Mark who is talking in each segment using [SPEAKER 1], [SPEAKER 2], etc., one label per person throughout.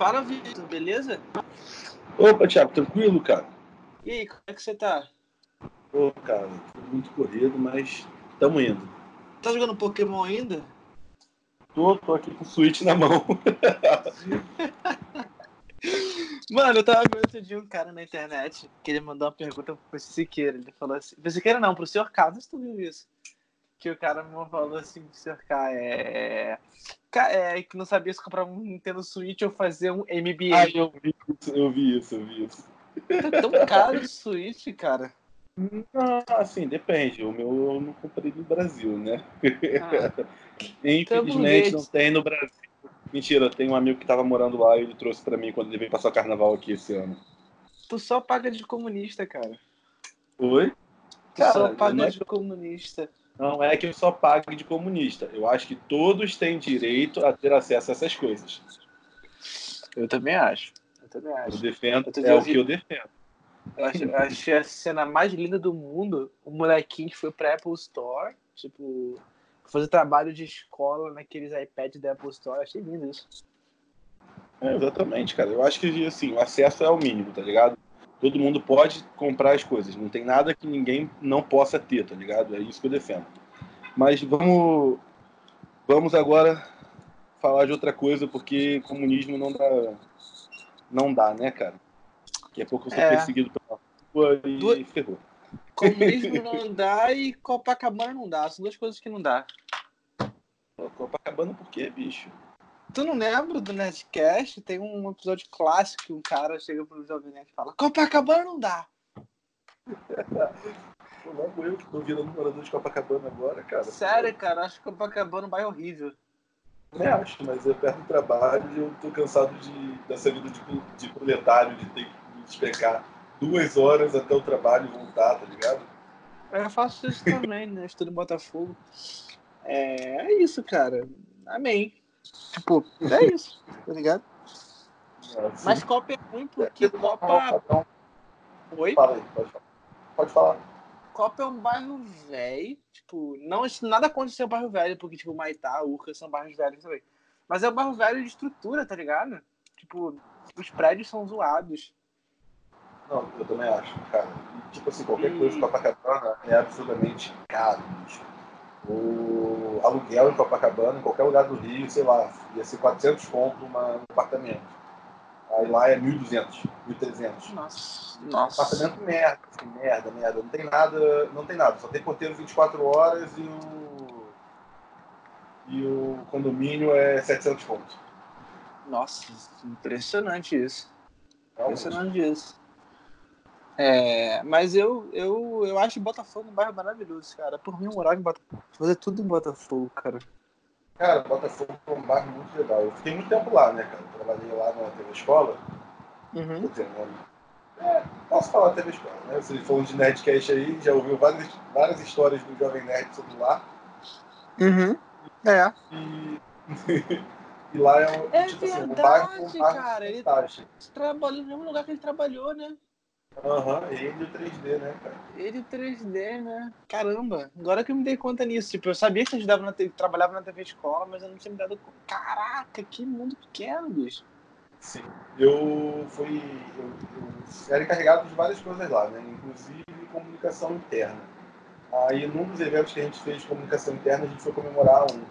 [SPEAKER 1] Fala, Vitor, beleza?
[SPEAKER 2] Opa, Thiago, tranquilo, cara?
[SPEAKER 1] E aí, como é que você tá?
[SPEAKER 2] Pô, cara, tô muito corrido, mas tamo indo.
[SPEAKER 1] Tá jogando Pokémon ainda?
[SPEAKER 2] Tô, tô aqui com o Switch na mão.
[SPEAKER 1] Mano, eu tava vendo dia um cara na internet que ele mandou uma pergunta pro Siqueira. Ele falou assim: pro Siqueira não, pro senhor K, não sei se tu viu isso. Que o cara me falou assim pro senhor K, é. É que não sabia se comprar um Nintendo Switch ou fazer um MBA.
[SPEAKER 2] Ah, eu vi isso, eu vi isso, eu vi isso.
[SPEAKER 1] Tá tão caro o Switch, cara.
[SPEAKER 2] Ah, assim, depende. O meu eu não comprei no Brasil, né?
[SPEAKER 1] Ah,
[SPEAKER 2] Infelizmente
[SPEAKER 1] Tamo
[SPEAKER 2] não tem no Brasil. Mentira, tem um amigo que tava morando lá e ele trouxe pra mim quando ele veio passar o carnaval aqui esse ano.
[SPEAKER 1] tu só paga de comunista, cara.
[SPEAKER 2] Oi?
[SPEAKER 1] Tu só
[SPEAKER 2] Cara,
[SPEAKER 1] paga
[SPEAKER 2] não é
[SPEAKER 1] de comunista.
[SPEAKER 2] Não é que eu só pague de comunista. Eu acho que todos têm direito a ter acesso a essas coisas.
[SPEAKER 1] Eu também acho. Eu também
[SPEAKER 2] Eu
[SPEAKER 1] acho.
[SPEAKER 2] defendo, é
[SPEAKER 1] dia eu
[SPEAKER 2] o
[SPEAKER 1] vi-
[SPEAKER 2] que eu defendo.
[SPEAKER 1] Eu acho- eu achei a cena mais linda do mundo. O molequinho que foi pra Apple Store, tipo, fazer trabalho de escola naqueles iPads da Apple Store. Achei lindo isso.
[SPEAKER 2] É, exatamente, cara. Eu acho que assim, o acesso é o mínimo, tá ligado? Todo mundo pode comprar as coisas. Não tem nada que ninguém não possa ter, tá ligado? É isso que eu defendo. Mas vamos, vamos agora falar de outra coisa, porque comunismo não dá, não dá, né, cara? Daqui a pouco eu sou
[SPEAKER 1] É.
[SPEAKER 2] perseguido pela rua e
[SPEAKER 1] Du-
[SPEAKER 2] ferrou.
[SPEAKER 1] Comunismo não dá e Copacabana não dá. São duas coisas que não dá.
[SPEAKER 2] Copacabana por quê, bicho?
[SPEAKER 1] Tu não lembra do Nerdcast? Tem um episódio clássico que um cara chega pro Jovem Nerd e fala Copacabana não dá.
[SPEAKER 2] Pô, logo eu que tô virando morador de Copacabana agora, cara.
[SPEAKER 1] Sério, cara, acho que Copacabana é um bairro horrível.
[SPEAKER 2] Nem acho, mas é perto do trabalho e eu tô cansado de, dessa vida de, de proletário, de ter que me despecar duas horas até o trabalho e voltar, tá ligado?
[SPEAKER 1] Eu faço isso também, né? Estudo em Botafogo. É, é isso, cara. Amém. Tipo, é isso, tá ligado?
[SPEAKER 2] Assim,
[SPEAKER 1] Mas Copa é ruim porque Copa.
[SPEAKER 2] Então,
[SPEAKER 1] Oi?
[SPEAKER 2] fala aí, pode falar. Pode falar.
[SPEAKER 1] Copa é um bairro velho. Tipo, não, nada contra ser um bairro velho, porque, tipo, Maitá, Urca são bairros velhos também. Mas é um bairro velho de estrutura, tá ligado? Tipo, os prédios são zoados.
[SPEAKER 2] Não, eu também acho, cara. Tipo assim, qualquer
[SPEAKER 1] E-
[SPEAKER 2] coisa em Copacabana é absolutamente caro, bicho. O aluguel em Copacabana, em qualquer lugar do Rio, sei lá, ia ser 400 conto uma- um apartamento. Aí lá é 1.200, 1.300.
[SPEAKER 1] Nossa. Nossa.
[SPEAKER 2] apartamento merda, assim, merda, merda. Não tem nada, não tem nada. Só tem porteiro 24 horas e o e o condomínio é 700 pontos.
[SPEAKER 1] Nossa, impressionante isso.
[SPEAKER 2] Realmente.
[SPEAKER 1] Impressionante isso. É, mas eu, eu, eu acho Botafogo um bairro maravilhoso, cara. Por mim, eu morava em Botafogo. Fazer tudo em Botafogo, cara.
[SPEAKER 2] Cara, Botafogo é um bairro muito legal. Eu fiquei muito tempo lá, né, cara? Trabalhei lá na TV Escola. Quer
[SPEAKER 1] Uhum.
[SPEAKER 2] dizer, né? É, posso falar TV Escola, né? Vocês falando de Nerdcast aí, já ouviu várias, várias histórias do Jovem Nerd sobre lá.
[SPEAKER 1] Uhum. É.
[SPEAKER 2] E, e lá é, um,
[SPEAKER 1] É
[SPEAKER 2] tipo assim, um
[SPEAKER 1] verdade,
[SPEAKER 2] bairro, um bairro
[SPEAKER 1] cara, ele-
[SPEAKER 2] fantástico.
[SPEAKER 1] Trabalhou no mesmo lugar que ele trabalhou, né?
[SPEAKER 2] Aham, ele e o 3D, né, cara?
[SPEAKER 1] Ele 3D, né? Caramba, agora que eu me dei conta nisso. Tipo, eu sabia que você ajudava na trabalhava na TV escola, mas eu não tinha me dado conta. Caraca, que mundo pequeno, bicho.
[SPEAKER 2] Sim. Eu fui. Eu, eu era encarregado de várias coisas lá, né? Inclusive comunicação interna. Aí, num dos eventos que a gente fez de comunicação interna, a gente foi comemorar um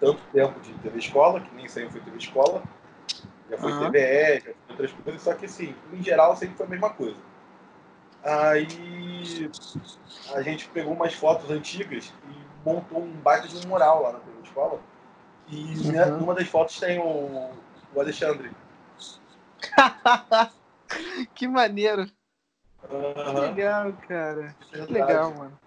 [SPEAKER 2] tanto tempo de TV Escola, que nem sempre foi TV Escola, já foi
[SPEAKER 1] Aham.
[SPEAKER 2] TVE, já foi outras coisas, só que assim, em geral sempre foi a mesma coisa. Aí a gente pegou umas fotos antigas e montou um baita de um mural lá na Escola. E né,
[SPEAKER 1] Uhum.
[SPEAKER 2] numa das fotos tem o, o Alexandre.
[SPEAKER 1] que maneiro. Que
[SPEAKER 2] Aham.
[SPEAKER 1] legal, cara. Que
[SPEAKER 2] Verdade.
[SPEAKER 1] legal, mano.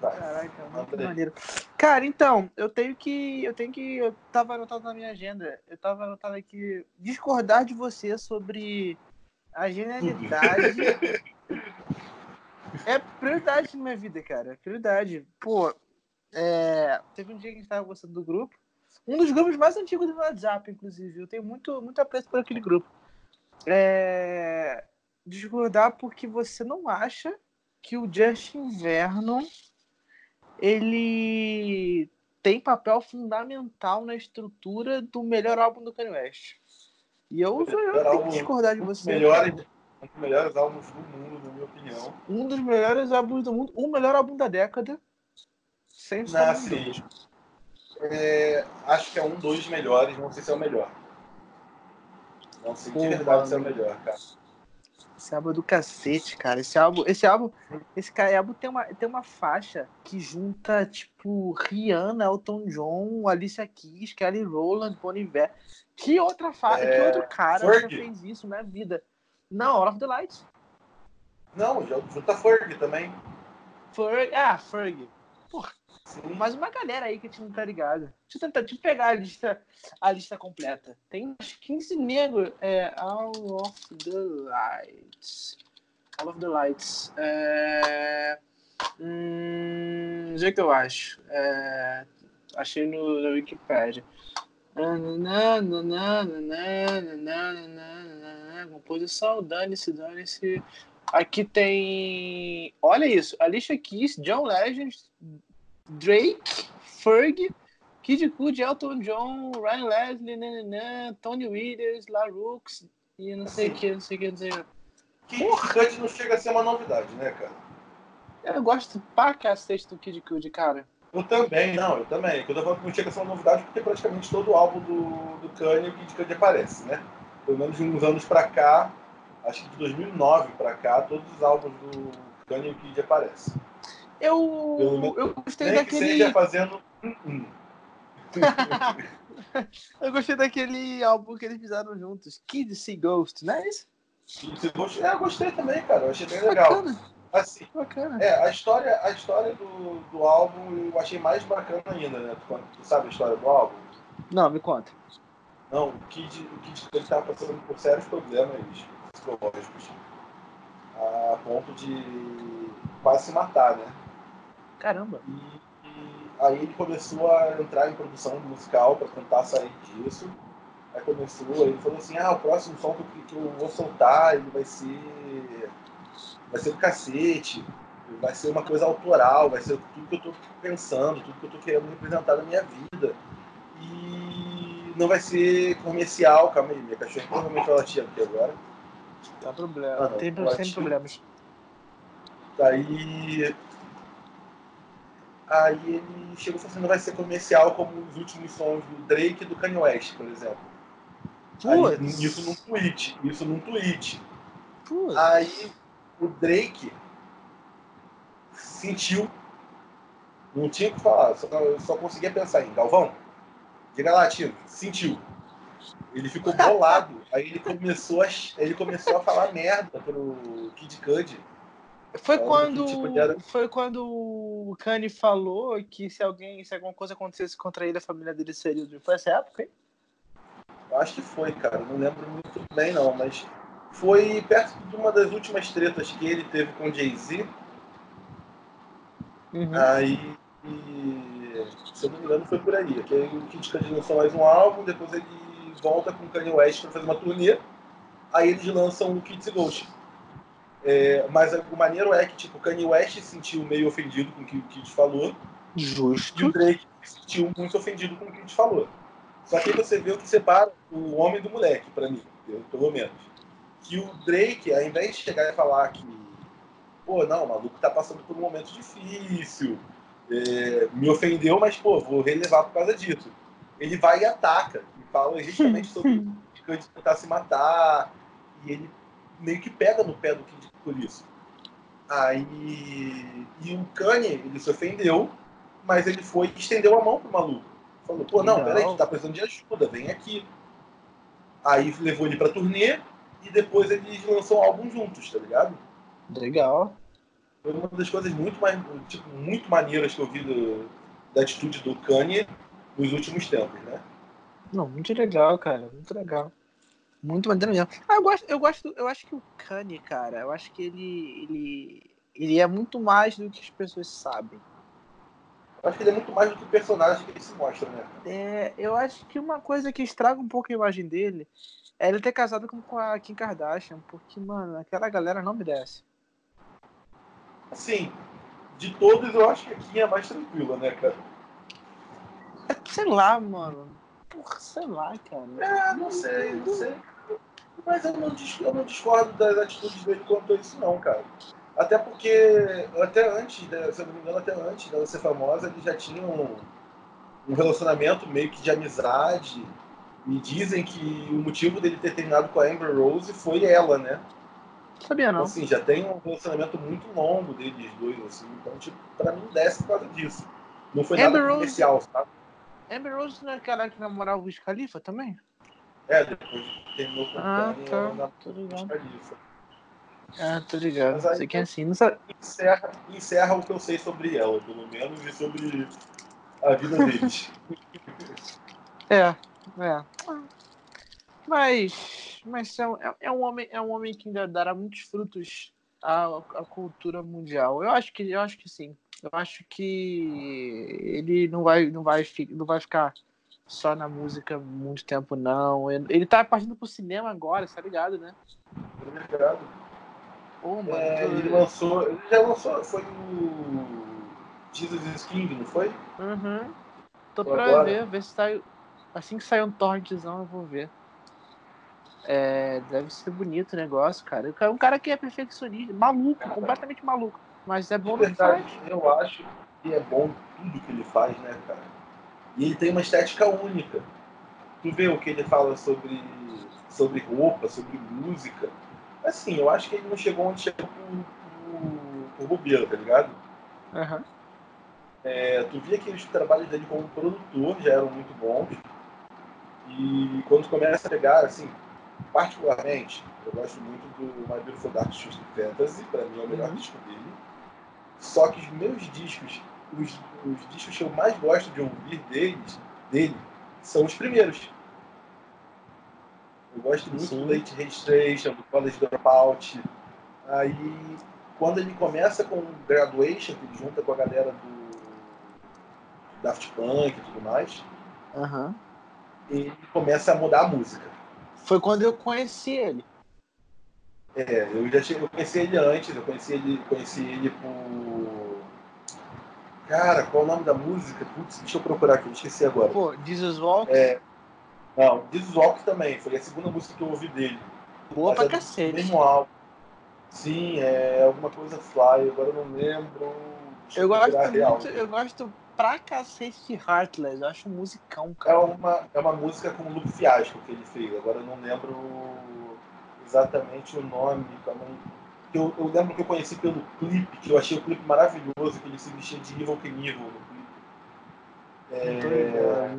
[SPEAKER 2] Vai.
[SPEAKER 1] Caraca,
[SPEAKER 2] aí.
[SPEAKER 1] maneiro. Cara, então, eu tenho que. Eu tenho que. Eu tava anotado na minha agenda. Eu tava anotado aqui discordar de você sobre a genialidade. é prioridade na minha vida, cara. Prioridade. Pô, é, teve um dia que a gente tava gostando do grupo. Um dos grupos mais antigos do WhatsApp, inclusive. Eu tenho muito, muito apreço por aquele grupo. É, discordar porque você não acha que o Justin Vernon ele tem papel fundamental na estrutura do melhor álbum do Kanye West. E eu, eu tenho que discordar de você.
[SPEAKER 2] Melhores, um dos melhores álbuns do mundo, na minha opinião.
[SPEAKER 1] Um dos melhores álbuns do mundo. O melhor álbum da década. Sem
[SPEAKER 2] Não, sim. É, acho que é um dos melhores, não sei se é o melhor. Não sei de verdade se é o melhor, cara.
[SPEAKER 1] Esse álbum é do cacete, cara. Esse álbum, esse álbum, esse álbum tem uma, tem uma faixa que junta, tipo, Rihanna, Elton John, Alicia Keys, Kelly Rowland, Bon Iver. Que outra faixa, é... que outro cara já fez isso na vida? Não, All of the Lights.
[SPEAKER 2] Não, junta Ferg também.
[SPEAKER 1] Ferg, ah, Ferg. Porra, Sim. Mas uma galera aí que a gente não tá ligado. Deixa eu tentar eu pegar a lista, a lista completa. Tem uns 15 negros. É, All of the Lights. All of the Lights. É, hum, que eu acho. É, achei no, na Wikipedia. Composição, dane-se, dane-se. Aqui tem. Olha isso. Alicia Keys, John Legend, Drake, Ferg, Kid Cudi, Elton John, Ryan Leslie, nananã, Tony Williams, LaRux e não sei o assim, que, não sei o que, não sei o que.
[SPEAKER 2] Kid Cudi não chega a ser uma novidade, né, cara?
[SPEAKER 1] Eu gosto pra cacete do Kid Cudi, cara.
[SPEAKER 2] Eu também, não, eu também. Quando eu falo que não chega a ser uma novidade, porque praticamente todo o álbum do, do Kanye, o Kid Cudi aparece, né? Pelo menos de uns anos pra cá, acho que de 2009 pra cá, todos os álbuns do Kanye e o Kid aparecem.
[SPEAKER 1] Eu, eu gostei
[SPEAKER 2] Nem
[SPEAKER 1] daquele.
[SPEAKER 2] Que seja fazendo.
[SPEAKER 1] eu gostei daquele álbum que eles fizeram juntos, Kid See Ghost, não é isso?
[SPEAKER 2] É, eu gostei também, cara. Eu achei bem legal.
[SPEAKER 1] Bacana.
[SPEAKER 2] Assim,
[SPEAKER 1] bacana.
[SPEAKER 2] É, a história, a história do, do álbum eu achei mais bacana ainda, né? Tu, tu sabe a história do álbum?
[SPEAKER 1] Não, me conta.
[SPEAKER 2] Não, o Kid, o Kid ele tava passando por sérios problemas psicológicos. A ponto de quase se matar, né?
[SPEAKER 1] Caramba!
[SPEAKER 2] E, e aí ele começou a entrar em produção musical para tentar sair disso. Aí começou, ele falou assim, ah, o próximo som que, que eu vou soltar, ele vai ser. Vai ser do cacete, vai ser uma coisa autoral, vai ser tudo que eu tô pensando, tudo que eu tô querendo representar na minha vida. E não vai ser comercial, calma aí, minha cachorra provavelmente vai latir aqui agora.
[SPEAKER 1] Tá problema, ah, não, tem sempre problemas.
[SPEAKER 2] Daí Aí ele chegou e falou assim, não vai ser comercial como os últimos sons do Drake e do Kanye West, por exemplo. Aí, isso num tweet. Isso num tweet.
[SPEAKER 1] Putz.
[SPEAKER 2] Aí o Drake sentiu. Não tinha o que falar, só, só conseguia pensar em Galvão. Diga lá, tio, sentiu. Ele ficou bolado. aí ele começou a, ele começou a falar merda pro Kid Cudi
[SPEAKER 1] foi quando, tipo foi quando o Kanye falou que se alguém, se alguma coisa acontecesse contra ele, a família dele seria. Foi essa época, hein?
[SPEAKER 2] Acho que foi, cara. Não lembro muito bem, não. Mas foi perto de uma das últimas tretas que ele teve com o Jay-Z. Uhum. Aí, se eu não me engano, foi por aí. Que aí o Kid Cudi lançou mais um álbum, depois ele volta com o Kanye West para fazer uma turnê. Aí eles lançam o Kids Ghost. É, mas o maneiro é que tipo, o Kanye West se sentiu meio ofendido com o que o Kid falou.
[SPEAKER 1] Justo.
[SPEAKER 2] E o Drake se sentiu muito ofendido com o que o Kid falou. Só que aí você vê o que separa o homem do moleque, para mim, pelo menos. Que o Drake, ao invés de chegar e falar que, pô, não, o maluco tá passando por um momento difícil, é, me ofendeu, mas, pô, vou relevar por causa disso. Ele vai e ataca, e fala justamente sobre o Kid tentar se matar, e ele meio que pega no pé do Kid por isso. Aí. E o Kanye, ele se ofendeu, mas ele foi e estendeu a mão pro maluco. Falou, pô, não, peraí, tu tá precisando de ajuda, vem aqui. Aí levou ele pra turnê e depois eles lançam um álbum juntos, tá ligado?
[SPEAKER 1] Legal.
[SPEAKER 2] Foi uma das coisas muito mais, tipo, muito maneiras que eu vi do, da atitude do Kanye nos últimos tempos, né?
[SPEAKER 1] Não, muito legal, cara, muito legal. Muito maneiro mesmo. Ah, eu gosto, eu gosto, eu acho que o Kanye, cara, eu acho que ele, ele, ele é muito mais do que as pessoas sabem.
[SPEAKER 2] Eu acho que ele é muito mais do que o personagem que ele se mostra, né?
[SPEAKER 1] É, eu acho que uma coisa que estraga um pouco a imagem dele é ele ter casado com a Kim Kardashian, porque, mano, aquela galera não merece.
[SPEAKER 2] Assim, de todos eu acho que a Kim é mais tranquila, né, cara?
[SPEAKER 1] É, sei lá, mano. Porra, sei lá, cara.
[SPEAKER 2] É, não sei, não sei. Mas eu não, eu não discordo das atitudes dele quanto a isso, não, cara. Até porque, até antes, se eu não me engano, até antes dela ser famosa, ele já tinha um, um relacionamento meio que de amizade. E dizem que o motivo dele ter terminado com a Amber Rose foi ela, né?
[SPEAKER 1] Sabia não.
[SPEAKER 2] Assim, já tem um relacionamento muito longo deles dois, assim. Então, tipo, pra mim desce por causa disso. Não foi Amber nada comercial, Rose... sabe?
[SPEAKER 1] Amber Rose não é aquela que namorava o Wiz Khalifa também?
[SPEAKER 2] É, depois terminou com
[SPEAKER 1] ah,
[SPEAKER 2] o
[SPEAKER 1] tá.
[SPEAKER 2] na
[SPEAKER 1] tô ligado. Ah, tô ligado.
[SPEAKER 2] Mas aí,
[SPEAKER 1] que é assim, não sabe.
[SPEAKER 2] Encerra, encerra o que eu sei sobre ela, pelo menos, e sobre a vida deles.
[SPEAKER 1] é, é. Mas, mas é, é, um homem, é um homem que ainda dará muitos frutos à, à cultura mundial. Eu acho que, eu acho que sim. Eu acho que ele não vai, não vai, não vai ficar só na música muito tempo, não. Ele tá partindo pro cinema agora, tá ligado, né?
[SPEAKER 2] Tô ligado.
[SPEAKER 1] Pô, mano,
[SPEAKER 2] é, ele lançou. Ele já lançou. Foi o. Jesus is King, não foi?
[SPEAKER 1] Uhum. Tô pra agora. ver, ver se sai. Assim que sair um torrentzão, eu vou ver. É, deve ser bonito o negócio, cara. É um cara que é perfeccionista, maluco, completamente maluco. Mas é bom
[SPEAKER 2] verdade, eu acho que é bom tudo que ele faz, né, cara? E ele tem uma estética única. Tu vê o que ele fala sobre, sobre roupa, sobre música. Assim, eu acho que ele não chegou onde chegou por, por, por tá ligado?
[SPEAKER 1] Uhum.
[SPEAKER 2] É, tu via que os trabalhos dele como produtor já eram muito bons. E quando começa a pegar, assim, particularmente, eu gosto muito do My Beautiful Dark Twisted Fantasy, para mim é o melhor uhum. disco dele. Só que os meus discos, os, os, discos que eu mais gosto de ouvir deles, dele, são os primeiros. Eu gosto muito Sim. do Late Registration, do College Dropout. Aí, quando ele começa com Graduation, que ele junta com a galera do Daft Punk e tudo mais,
[SPEAKER 1] uhum.
[SPEAKER 2] ele começa a mudar a música.
[SPEAKER 1] Foi quando eu conheci ele.
[SPEAKER 2] É, eu já cheguei, eu conheci ele antes, eu conheci ele, conheci ele por. Cara, qual é o nome da música? Putz, deixa eu procurar aqui, eu esqueci agora.
[SPEAKER 1] Pô, Jesus Walk?
[SPEAKER 2] É. Não, Jesus Walk também, foi a segunda música que eu ouvi dele.
[SPEAKER 1] Boa pra é cacete.
[SPEAKER 2] Mesmo álbum. Sim, é alguma coisa Fly, agora eu não lembro.
[SPEAKER 1] Eu gosto, muito, eu gosto pra cacete de Heartless, eu acho um musicão, cara.
[SPEAKER 2] É uma, é uma música com o Luke Fiasco que ele fez, agora eu não lembro exatamente o nome, Eu, eu, lembro que eu conheci pelo clipe, que eu achei o clipe maravilhoso, que ele se vestia de Evil Knievel no clipe. É...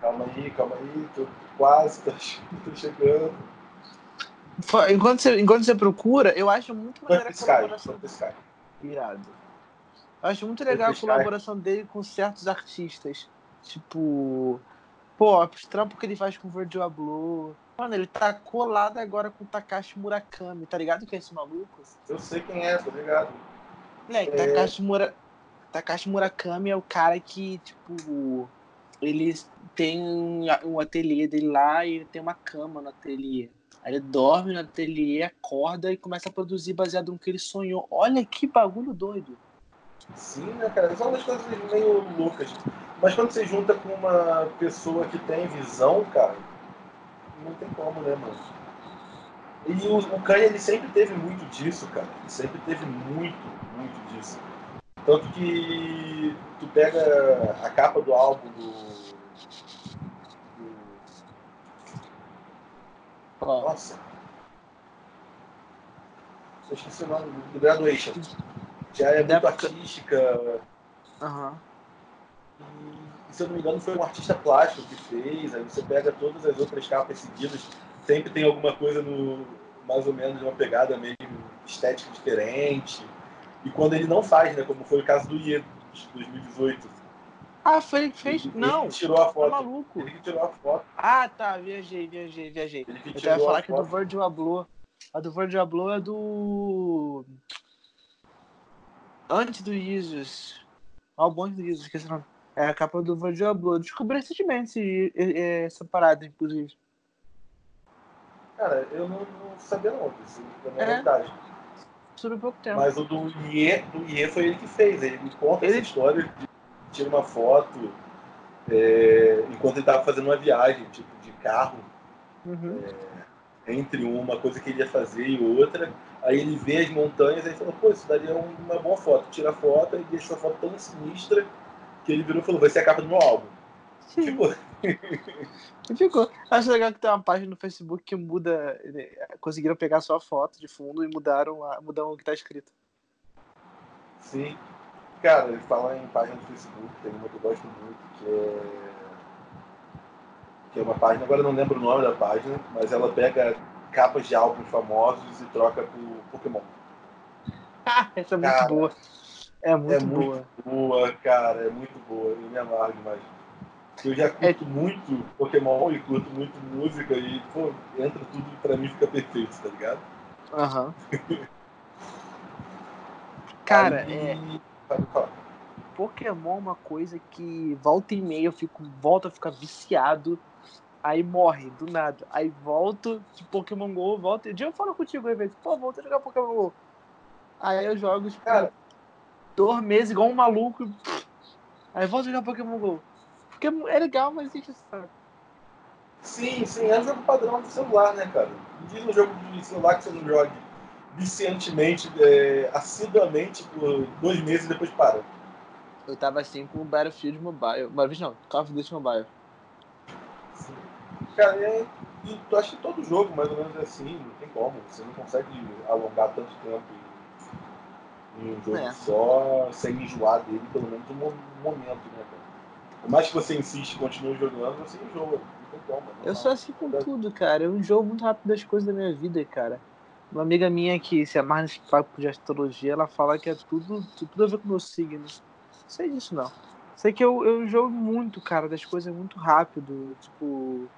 [SPEAKER 2] Calma aí, calma aí, tô quase, tô, tô chegando.
[SPEAKER 1] Enquanto você, enquanto você procura, eu acho muito
[SPEAKER 2] maneira a colaboração. Sky.
[SPEAKER 1] Irado. Eu acho muito legal a colaboração dele com certos artistas. Tipo, pô, os trampos que ele faz com o Virgil Abloh. Mano, ele tá colado agora com o Takashi Murakami, tá ligado quem é esse maluco?
[SPEAKER 2] Eu sei quem é, tá ligado?
[SPEAKER 1] Moleque, é... Takashi, Mura... Takashi Murakami é o cara que, tipo, ele tem um ateliê dele lá e ele tem uma cama no ateliê. Aí ele dorme no ateliê, acorda e começa a produzir baseado no que ele sonhou. Olha que bagulho doido.
[SPEAKER 2] Sim, né, cara? São umas coisas meio loucas. Mas quando você junta com uma pessoa que tem visão, cara, não tem como, né, mano? E o, o Kanye, ele sempre teve muito disso, cara. Ele sempre teve muito, muito disso. Tanto que tu pega a capa do álbum do. do... Nossa. Eu esqueci o nome do Graduation. Já é muito artística.
[SPEAKER 1] Aham. Uhum
[SPEAKER 2] se eu não me engano, foi um artista plástico que fez. Aí você pega todas as outras capas seguidas, sempre tem alguma coisa no mais ou menos uma pegada meio estética diferente. E quando ele não faz, né, como foi o caso do IE de 2018.
[SPEAKER 1] Ah, foi ele que fez? Ele, não. Ele
[SPEAKER 2] tirou a foto.
[SPEAKER 1] Tá maluco.
[SPEAKER 2] Ele que tirou a foto.
[SPEAKER 1] Ah, tá, viajei, viajei, viajei. Ele que Eu ia falar que do Virgil Abloh. A do Virgil Abloh é do. Antes do Jesus. Álbum antes do Jesus, esqueci o nome. É a capa do Virgil Abloh. Descobri recentemente essa parada, inclusive.
[SPEAKER 2] Cara, eu não, não sabia não disso, na é. verdade.
[SPEAKER 1] Sobre pouco tempo.
[SPEAKER 2] Mas o do Iê, do Iê foi ele que fez. Ele me conta ele... essa história, tira uma foto é, enquanto ele tava fazendo uma viagem, tipo, de carro.
[SPEAKER 1] Uhum.
[SPEAKER 2] É, entre uma coisa que ele ia fazer e outra. Aí ele vê as montanhas e falou, pô, isso daria uma boa foto. Tira a foto e deixa a foto tão sinistra que ele virou e falou, vai ser a capa do meu álbum. Ficou.
[SPEAKER 1] E ficou. Acho legal que tem uma página no Facebook que muda. Conseguiram pegar só a foto de fundo e mudaram, a, mudaram o que tá escrito.
[SPEAKER 2] Sim. Cara, ele fala em página do Facebook, tem uma que eu gosto muito, que é. Que é uma página, agora eu não lembro o nome da página, mas ela pega capas de álbuns famosos e troca por Pokémon.
[SPEAKER 1] Ah, essa é muito
[SPEAKER 2] Cara,
[SPEAKER 1] boa. É muito
[SPEAKER 2] é
[SPEAKER 1] boa.
[SPEAKER 2] muito boa, cara, é muito boa. Eu me amarro demais. Eu já curto
[SPEAKER 1] É.
[SPEAKER 2] muito Pokémon e curto muito música e, pô, entra tudo e pra mim fica perfeito, tá ligado?
[SPEAKER 1] Aham. Cara,
[SPEAKER 2] Aí-
[SPEAKER 1] é. Pokémon é uma coisa que volta e meia eu fico, volto a ficar viciado, aí morre do nada. Aí volto de Pokémon GO, volto. Um dia eu falo contigo, vezes, pô, volta a jogar Pokémon GO. Aí eu jogo, tipo,
[SPEAKER 2] Cara.
[SPEAKER 1] Dois meses igual um maluco. e, Aí volto a jogar Pokémon GO. Porque é legal, mas o saco.
[SPEAKER 2] Sim, sim, é um jogo padrão do celular, né, cara? Me diz um jogo de celular que você não jogue viciantemente, é, assiduamente por dois meses e depois para.
[SPEAKER 1] Eu tava assim com o Battlefield Mobile. Vez não, Call of Duty Mobile.
[SPEAKER 2] Sim. Cara, é, e tu acha que todo jogo mais ou menos é assim, não tem como. Você não consegue alongar tanto tempo em, em um jogo
[SPEAKER 1] É.
[SPEAKER 2] só sem enjoar dele, pelo menos um mo- momento, né, cara? Por mais que você insiste e continue jogando, você enjoa. Não tem como.
[SPEAKER 1] Eu sou assim com tudo, cara. Eu enjoo muito rápido das coisas da minha vida, cara. Uma amiga minha que se amarra nesse papo de astrologia, ela fala que é tudo, tudo a ver com meu signo. Não sei disso, não. Sei que eu, eu enjoo muito, cara, das coisas muito rápido. Tipo.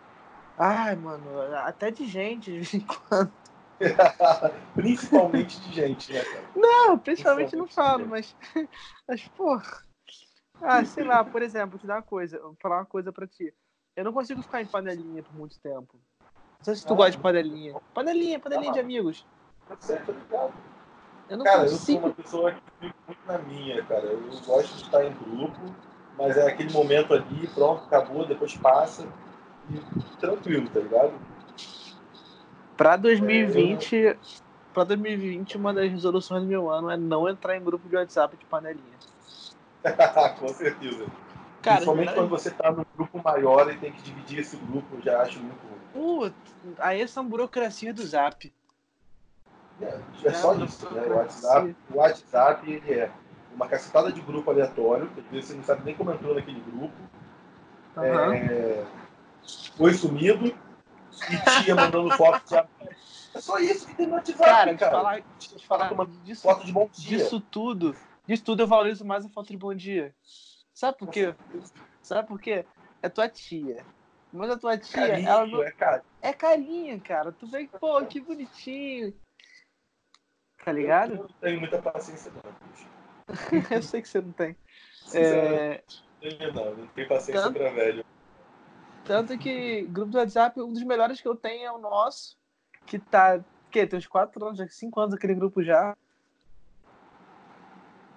[SPEAKER 1] Ai, mano, até de gente, de vez em quando.
[SPEAKER 2] Principalmente de gente, né, cara?
[SPEAKER 1] Não, principalmente não
[SPEAKER 2] Principalmente
[SPEAKER 1] falo, mas. Mas, pô. Ah, sei lá, por exemplo, vou te dar uma coisa, vou falar uma coisa pra ti. Eu não consigo ficar em panelinha por muito tempo. Não sei se tu
[SPEAKER 2] Ah,
[SPEAKER 1] gosta de panelinha. Panelinha, panelinha
[SPEAKER 2] Ah.
[SPEAKER 1] de amigos.
[SPEAKER 2] Tá certo, ligado?
[SPEAKER 1] Eu não
[SPEAKER 2] Cara, eu sou
[SPEAKER 1] consigo.
[SPEAKER 2] uma pessoa que fico muito na minha, cara. Eu gosto de estar em grupo, mas é aquele momento ali, pronto, acabou, depois passa e tranquilo, tá ligado?
[SPEAKER 1] Pra 2020, pra 2020, uma das resoluções do meu ano é não entrar em grupo de WhatsApp de panelinha.
[SPEAKER 2] Com certeza.
[SPEAKER 1] Cara,
[SPEAKER 2] Principalmente quando você tá num grupo maior e tem que dividir esse grupo, já acho muito ruim.
[SPEAKER 1] Putz, aí essa burocracia do Zap.
[SPEAKER 2] É, é só
[SPEAKER 1] Não,
[SPEAKER 2] isso, né? O. WhatsApp, o WhatsApp ele é uma cacetada de grupo aleatório, que às vezes você não sabe nem como entrou naquele grupo.
[SPEAKER 1] Aham.
[SPEAKER 2] É, foi sumido e tia mandando foto de. É só isso que tem no WhatsApp,
[SPEAKER 1] Cara,
[SPEAKER 2] cara.
[SPEAKER 1] falar, de falar
[SPEAKER 2] Uma
[SPEAKER 1] disso,
[SPEAKER 2] foto de bom dia.
[SPEAKER 1] disso tudo, disso tudo eu valorizo mais a foto de bom dia. Sabe por quê? Sabe por quê? É tua tia. Mas a tua tia,
[SPEAKER 2] Carinho,
[SPEAKER 1] ela não...
[SPEAKER 2] é carinho.
[SPEAKER 1] é carinha, cara. Tu vê que, pô, que bonitinho. Tá ligado?
[SPEAKER 2] Eu não tenho muita paciência, não. bicho.
[SPEAKER 1] Eu sei que você não tem. É,
[SPEAKER 2] não, não tenho paciência
[SPEAKER 1] Tanto-
[SPEAKER 2] pra velho.
[SPEAKER 1] Tanto que grupo do WhatsApp, um dos melhores que eu tenho é o nosso, que tá. Que, tem uns 4 anos, 5 anos aquele grupo já.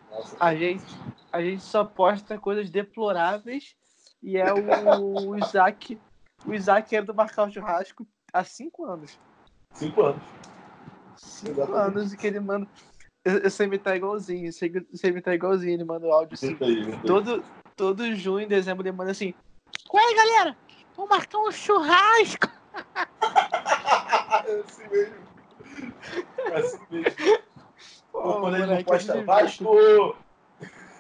[SPEAKER 2] Nossa,
[SPEAKER 1] A gente, a gente só posta coisas deploráveis e é o, o Isaac. O Isaac querendo marcar o churrasco há 5 anos.
[SPEAKER 2] cinco anos.
[SPEAKER 1] 5
[SPEAKER 2] Exatamente.
[SPEAKER 1] anos e que ele manda. Eu, sei imitar igualzinho, eu sei imitar igualzinho, ele manda o áudio assim.
[SPEAKER 2] Aí.
[SPEAKER 1] Todo, todo junho, dezembro, ele manda assim: Qual aí, galera? Vamos marcar um churrasco.
[SPEAKER 2] É assim mesmo. É assim mesmo. Ou quando ele não posta Vasco!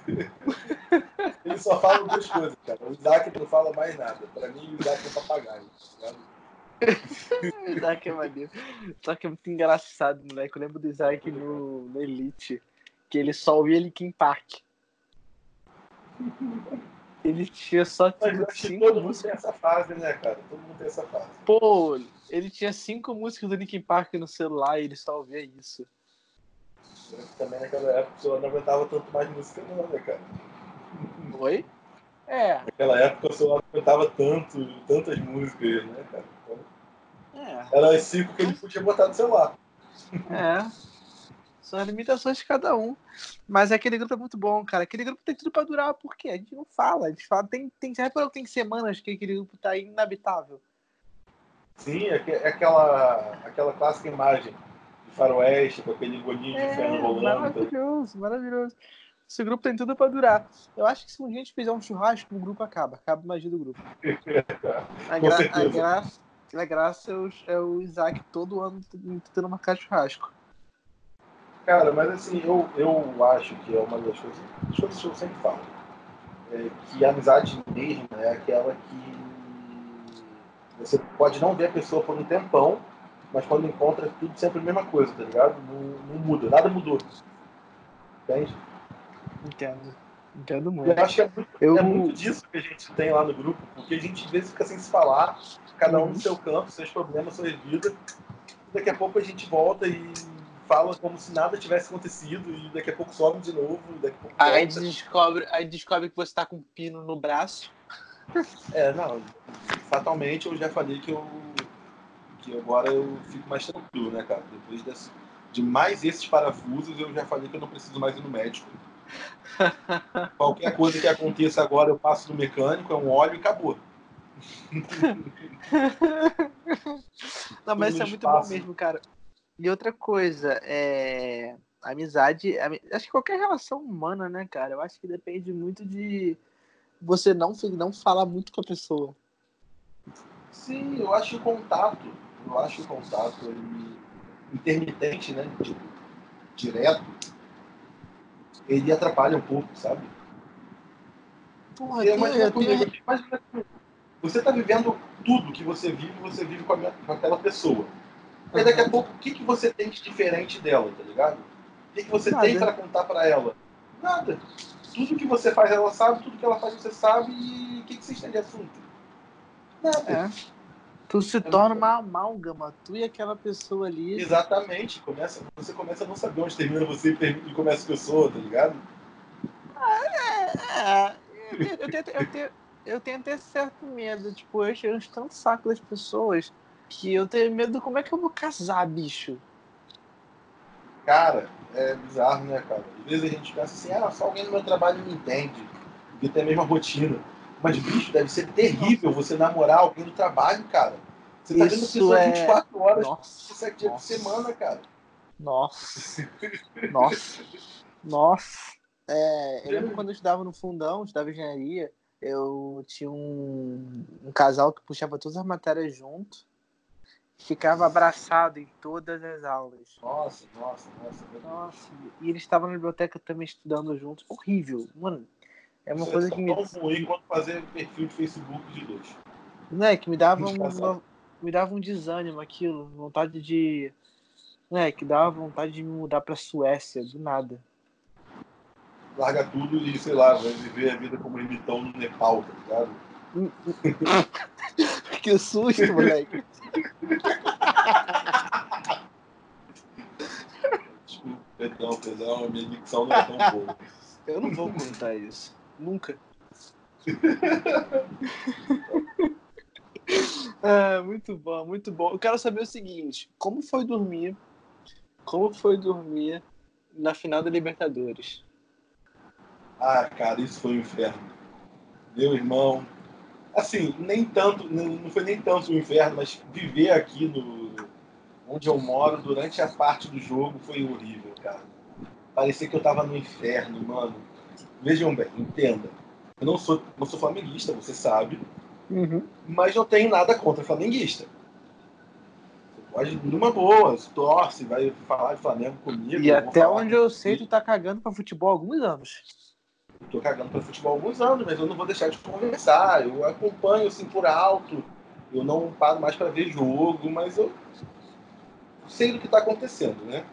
[SPEAKER 2] ele só fala duas coisas, cara. O Isaac não fala mais nada. Pra mim, o Isaac é papagaio. tá ligado?
[SPEAKER 1] Isaac é maneiro. Só que é muito engraçado, moleque. Eu lembro do Isaac no, no Elite, que ele só ouvia Linkin Park. Ele tinha só tipo, cinco
[SPEAKER 2] todo mundo
[SPEAKER 1] músicas.
[SPEAKER 2] tem essa fase, né, cara? Todo mundo tem essa fase.
[SPEAKER 1] Pô, ele tinha cinco músicas do Linkin Park no celular e ele só ouvia isso.
[SPEAKER 2] Também naquela época o celular não aguentava tanto mais música, não, né, cara?
[SPEAKER 1] Oi? É,
[SPEAKER 2] Naquela época o celular não aguentava tanto, tantas músicas, né, cara? Então,
[SPEAKER 1] é,
[SPEAKER 2] era as cinco que ele podia botar no celular.
[SPEAKER 1] é. São as limitações de cada um. Mas aquele grupo é muito bom, cara. Aquele grupo tem tudo pra durar, por quê? A gente não fala. A gente fala, tem, tem, já reparou que tem semanas que aquele grupo tá inabitável?
[SPEAKER 2] Sim, é, é aquela, aquela clássica imagem de faroeste, com aquele golinho de
[SPEAKER 1] É,
[SPEAKER 2] ferro rolando.
[SPEAKER 1] maravilhoso, maravilhoso. Esse grupo tem tudo pra durar. Eu acho que se um dia a gente fizer um churrasco, o grupo acaba. Acaba a magia do grupo. A, gra a, graça, a graça é o, é o Isaac todo ano tentando marcar churrasco.
[SPEAKER 2] Cara, mas assim, eu, eu acho que é uma das coisas, das coisas que eu sempre falo. É que a amizade mesmo é aquela que você pode não ver a pessoa por um tempão, mas quando encontra é tudo sempre a mesma coisa, tá ligado? Não, não muda, nada mudou. Entende?
[SPEAKER 1] Entendo. Entendo muito.
[SPEAKER 2] eu acho que é muito,
[SPEAKER 1] Eu-
[SPEAKER 2] é muito disso que a gente tem lá no grupo, porque a gente às vezes fica sem se falar, cada um no seu campo, seus problemas, suas vidas. Daqui a pouco a gente volta e fala como se nada tivesse acontecido, e daqui a pouco sobe de novo, daqui a pouco
[SPEAKER 1] Aí
[SPEAKER 2] volta.
[SPEAKER 1] descobre, aí descobre que você tá com um pino no braço.
[SPEAKER 2] É, não, fatalmente eu já falei que eu que agora eu fico mais tranquilo, né, cara? Depois desse, de mais esses parafusos, eu já falei que eu não preciso mais ir no médico. Qualquer coisa que aconteça agora, eu passo no mecânico, é um óleo e acabou.
[SPEAKER 1] Não, mas isso é muito bom
[SPEAKER 2] espaço.
[SPEAKER 1] mesmo, cara. E outra coisa, é. Amizade. ami- Acho que qualquer relação humana, né, cara? Eu acho que depende muito de você não, não falar muito com a pessoa.
[SPEAKER 2] Sim, eu acho o contato, eu acho o contato ele, intermitente, né? Tipo, direto, ele atrapalha um pouco, sabe?
[SPEAKER 1] Porra, tem-
[SPEAKER 2] comigo, imagina comigo. Você está vivendo tudo que você vive, você vive com, a com aquela pessoa. Daqui a pouco, o que, que você tem de diferente dela, tá ligado? O que, que você
[SPEAKER 1] Nada.
[SPEAKER 2] tem para contar para ela? Nada. Tudo que você faz, ela sabe, tudo que ela faz, você sabe, e o que, que vocês têm de assunto? Nada.
[SPEAKER 1] É. Tu se torna uma amálgama, tu e aquela pessoa ali.
[SPEAKER 2] Exatamente. Começa, você começa a não saber onde termina você e começa a pessoa, tá ligado?
[SPEAKER 1] É, eu, tenho- eu, tenho, eu, tenho, eu tenho até certo medo. Tipo, eu encho tanto saco das pessoas que eu tenho medo como é que eu vou casar, bicho.
[SPEAKER 2] Cara, é bizarro, né, cara? Às vezes a gente pensa assim, ah, só alguém no meu trabalho me entende, porque tem a mesma rotina. Mas, bicho, deve ser terrível você namorar alguém do trabalho, cara. Você tá vendo
[SPEAKER 1] Isso
[SPEAKER 2] pessoa
[SPEAKER 1] é-
[SPEAKER 2] 24 horas,
[SPEAKER 1] Nossa.
[SPEAKER 2] 7 dias por
[SPEAKER 1] nossa.
[SPEAKER 2] semana, cara.
[SPEAKER 1] Nossa. Nossa. Nossa. É, eu lembro quando eu estudava no fundão, estudava engenharia, eu tinha um, um casal que puxava todas as matérias junto, ficava abraçado em todas as aulas.
[SPEAKER 2] Nossa, nossa, nossa.
[SPEAKER 1] Nossa, e eles estavam na biblioteca também estudando juntos. Horrível. Mano, é uma
[SPEAKER 2] Isso
[SPEAKER 1] coisa
[SPEAKER 2] é
[SPEAKER 1] que me,
[SPEAKER 2] tão ruim quanto fazer perfil de Facebook de dois.
[SPEAKER 1] né, que me dava um,
[SPEAKER 2] Descansado.
[SPEAKER 1] me dava um desânimo aquilo, vontade de, né, que dava vontade de me mudar pra Suécia do nada.
[SPEAKER 2] Larga tudo e, sei lá, vai viver a vida como ermitão no Nepal, tá ligado?
[SPEAKER 1] que susto, moleque.
[SPEAKER 2] Desculpa, perdão, perdão, a minha dicção não é tão boa.
[SPEAKER 1] Eu não vou contar isso. Nunca. ah, muito bom, muito bom. Eu quero saber o seguinte: como foi dormir? Como foi dormir na final da Libertadores?
[SPEAKER 2] Ah, cara, isso foi um inferno. Meu irmão. Assim, nem tanto, não não foi nem tanto um inferno, mas viver aqui no onde eu moro durante a parte do jogo foi horrível, cara. Parecia que eu tava no inferno, mano. Vejam bem, entenda. Eu não sou, não sou flamenguista, você sabe,
[SPEAKER 1] Uhum.
[SPEAKER 2] mas não tenho nada contra flamenguista. Você pode, numa boa, torce, vai falar de Flamengo comigo.
[SPEAKER 1] E até onde eu sei, tu tá cagando pra futebol há alguns anos.
[SPEAKER 2] tô cagando para futebol há alguns anos, mas eu não vou deixar de conversar. Eu acompanho assim por alto. Eu não paro mais para ver jogo, mas eu sei do que está acontecendo, né?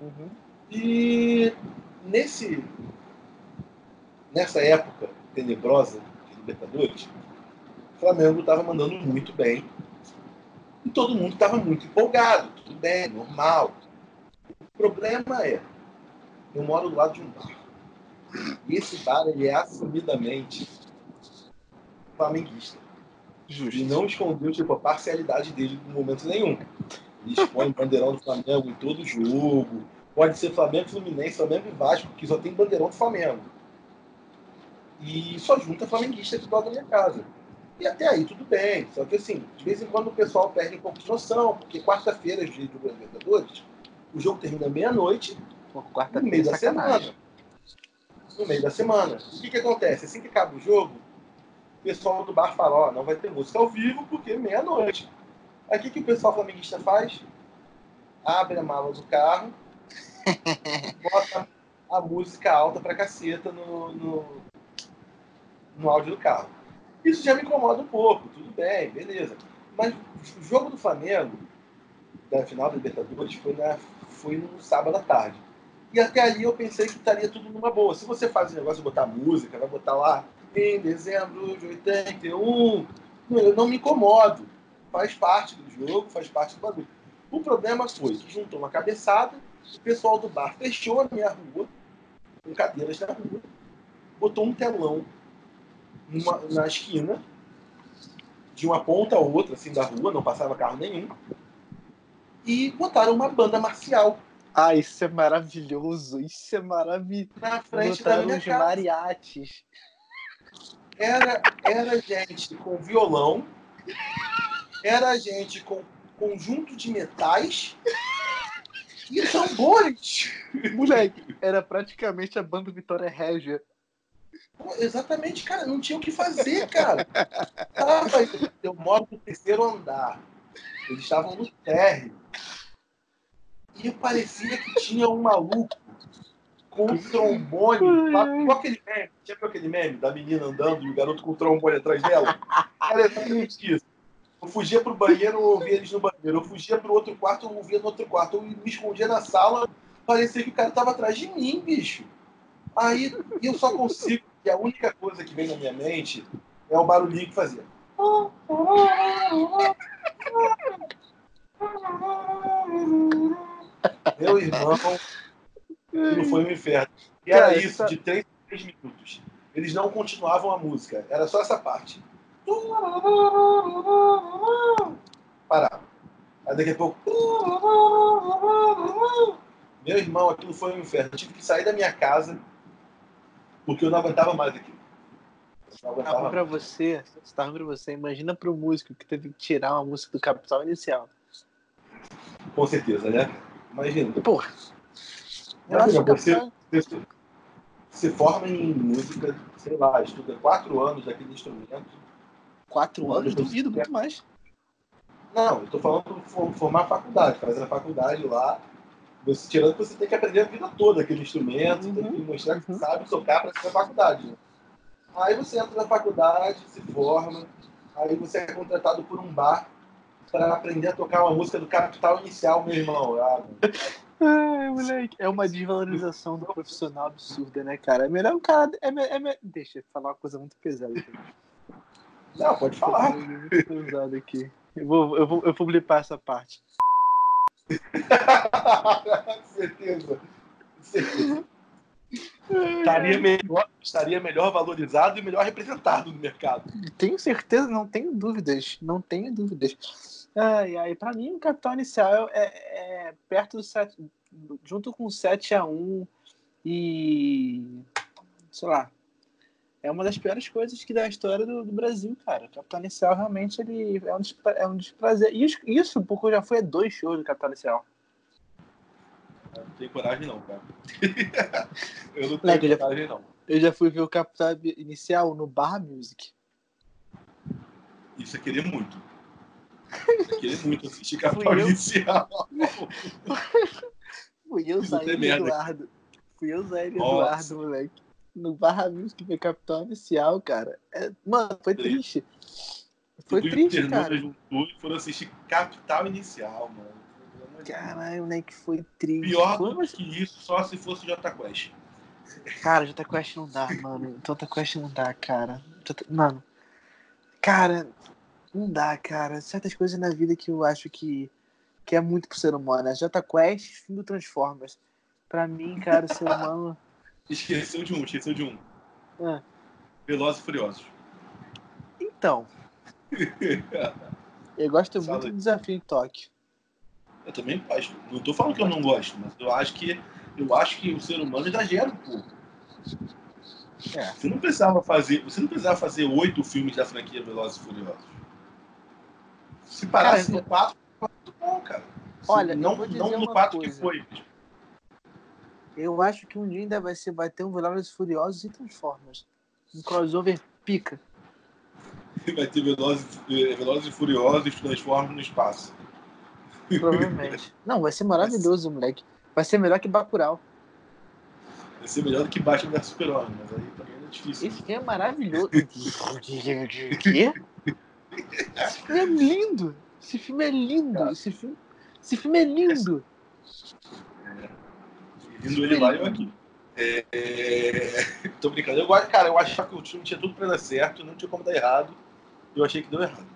[SPEAKER 1] Uhum.
[SPEAKER 2] E nesse nessa época tenebrosa de Libertadores, o Flamengo estava mandando muito bem e todo mundo estava muito empolgado, tudo bem, normal. O problema é, eu moro do lado de um bar. E esse bar ele é assumidamente flamenguista. E não escondeu tipo, a parcialidade dele em momento nenhum. Ele expõe bandeirão do Flamengo em todo jogo. Pode ser Flamengo, Fluminense, Flamengo e Vasco, que só tem bandeirão do Flamengo. E só junta flamenguista do lado da minha casa. E até aí tudo bem. Só que assim, de vez em quando o pessoal perde um pouco de noção, porque quarta-feira, de do Libertadores, o jogo termina meia-noite no meio da semana. No meio da semana. O que, que acontece? Assim que acaba o jogo, o pessoal do bar fala, ó, não vai ter música ao vivo porque é meia-noite. Aí o que, que o pessoal flamenguista faz? Abre a mala do carro, bota a música alta pra caceta no, no, no áudio do carro. Isso já me incomoda um pouco, tudo bem, beleza. Mas o jogo do Flamengo, da final da Libertadores, foi, na, foi no sábado à tarde. E até ali eu pensei que estaria tudo numa boa. Se você faz o negócio de botar música, vai botar lá em dezembro de 81, eu não me incomodo. Faz parte do jogo, faz parte do bagulho. O problema foi que juntou uma cabeçada, o pessoal do bar fechou a minha rua, com cadeiras na rua, botou um telão numa, na esquina, de uma ponta a outra, assim, da rua, não passava carro nenhum, e botaram uma banda marcial.
[SPEAKER 1] Ah, isso é maravilhoso, isso é maravilhoso.
[SPEAKER 2] Na frente botaram da minha casa.
[SPEAKER 1] mariachis.
[SPEAKER 2] Era, era gente com violão, era gente com conjunto de metais e tambores.
[SPEAKER 1] Moleque, era praticamente a banda Vitória Régia.
[SPEAKER 2] Exatamente, cara, não tinha o que fazer, cara. Eu moro no terceiro andar. Eles estavam no térreo. E parecia que tinha um maluco com um trombone. Lá, com aquele meme, tinha aquele meme da menina andando e o garoto com o trombone atrás dela? Era exatamente isso. Eu fugia pro banheiro, eu ouvia eles no banheiro. Eu fugia pro outro quarto, eu ouvia no outro quarto. Eu me escondia na sala, parecia que o cara tava atrás de mim, bicho. Aí eu só consigo, que a única coisa que vem na minha mente é o barulhinho que fazia. Meu irmão, não foi um inferno. E era isso, de 3 a 3 minutos. Eles não continuavam a música, era só essa parte. Parava. Aí daqui a pouco. Meu irmão, aquilo foi um inferno. Eu tive que sair da minha casa porque eu não aguentava mais aquilo.
[SPEAKER 1] Tá ruim pra você, tá ruim pra você. Imagina pro músico que teve que tirar uma música do capital inicial.
[SPEAKER 2] Com certeza, né? Imagina.
[SPEAKER 1] Porra.
[SPEAKER 2] Imagina, você, você se forma em música, sei lá, estuda quatro anos daquele instrumento
[SPEAKER 1] Quatro anos? Duvido, muito mais.
[SPEAKER 2] Não, eu tô falando formar faculdade, fazer a faculdade lá. Você, tirando que você tem que aprender a vida toda aquele instrumento, uhum. tem que mostrar que uhum. sabe tocar para ser faculdade. Né? Aí você entra na faculdade, se forma, aí você é contratado por um bar para aprender a tocar uma música do Capital Inicial, meu irmão. Ah,
[SPEAKER 1] Ai, moleque, é uma desvalorização do profissional absurda, né, cara? É melhor um cara. É, é, deixa eu falar uma coisa muito pesada.
[SPEAKER 2] Não, pode falar.
[SPEAKER 1] Usado aqui. Eu vou, eu, vou, eu vou blipar essa parte.
[SPEAKER 2] certeza. certeza. Estaria melhor, estaria melhor valorizado e melhor representado no mercado.
[SPEAKER 1] Tenho certeza, não tenho dúvidas. Não tenho dúvidas. Ai, ai, pra mim, o capital inicial é, é perto do 7. Junto com o 7 a 1 e. sei lá, é uma das piores coisas que da história do, do Brasil, cara. O Capitão Inicial realmente ele é um, é um desprazer. Isso, isso porque eu já fui a dois shows do Capitão Inicial.
[SPEAKER 2] Eu não tenho coragem, não, cara. eu não tenho
[SPEAKER 1] não,
[SPEAKER 2] coragem, não.
[SPEAKER 1] Eu já fui ver o Capitão Inicial no Bar Music.
[SPEAKER 2] Isso é querer muito. Isso é querer muito assistir Capitão Inicial.
[SPEAKER 1] fui eu, Zé Eduardo. Fui eu, Zé Eduardo, moleque no Barra Music ver Capitão Inicial, cara. É, mano, foi triste. Foi Tudo triste, cara.
[SPEAKER 2] Juntou e foram assistir Capital Inicial, mano.
[SPEAKER 1] Caralho, né? Que foi triste.
[SPEAKER 2] Pior do que isso, só se fosse Jota Quest.
[SPEAKER 1] Cara, Jota Quest não dá, mano. Jota Quest não dá, cara. Jota... Mano, cara, não dá, cara. Certas coisas na vida que eu acho que, que é muito pro ser humano. Né? Jota Quest, fim do Transformers. Pra mim, cara, o ser humano.
[SPEAKER 2] Esqueceu de um, esqueceu de um. É. Velozes e Furiosos.
[SPEAKER 1] Então. eu gosto muito do desafio em Tóquio.
[SPEAKER 2] Eu também gosto. Não tô falando que eu não gosto, mas eu acho que eu acho que o ser humano exagera um pouco. É. Você não precisava fazer, você não precisava fazer oito filmes da franquia Velozes e Furiosos. Se parasse cara, no 4, muito bom, cara.
[SPEAKER 1] Olha,
[SPEAKER 2] não,
[SPEAKER 1] não no 4 que foi. Eu acho que um dia ainda vai, ser, vai ter um Velozes Furiosos e Transformers. Um crossover pica.
[SPEAKER 2] Vai ter Velozes, eh, Velozes e Furiosos e Transformers no espaço.
[SPEAKER 1] Provavelmente. Não, vai ser maravilhoso, moleque. Vai ser melhor que Bacurau.
[SPEAKER 2] Vai ser melhor do que Batman vs Super-Homem, mas aí também é difícil.
[SPEAKER 1] Esse filme é maravilhoso. Quê? Esse filme é lindo. Esse filme é lindo. Esse filme, esse filme é lindo.
[SPEAKER 2] É. Lindo ele lá e eu aqui. É, é... Tô brincando. Eu, cara, eu achava que o time tinha tudo pra dar certo, não tinha como dar errado. E eu achei que deu errado.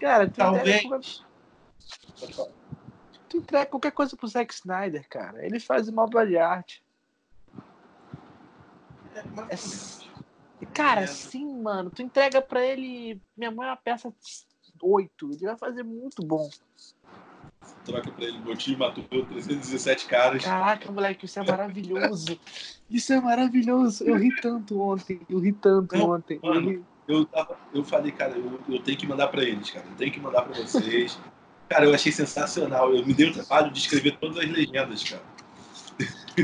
[SPEAKER 1] Cara, tu Talvez... entrega, tu entrega qualquer coisa pro Zack Snyder, cara. Ele faz uma obra de arte. É, é... Cara, sim, mano. Tu entrega pra ele. Minha mãe é uma peça 8. Ele vai fazer muito bom
[SPEAKER 2] troca pra ele. Time matou 317 caras.
[SPEAKER 1] Caraca, moleque, isso é maravilhoso. Isso é maravilhoso. Eu ri tanto ontem. Eu ri tanto Não, ontem.
[SPEAKER 2] Mano, eu, eu, tava, eu falei, cara, eu, eu tenho que mandar pra eles, cara. Eu tenho que mandar pra vocês. cara, eu achei sensacional. Eu me dei o trabalho de escrever todas as legendas, cara.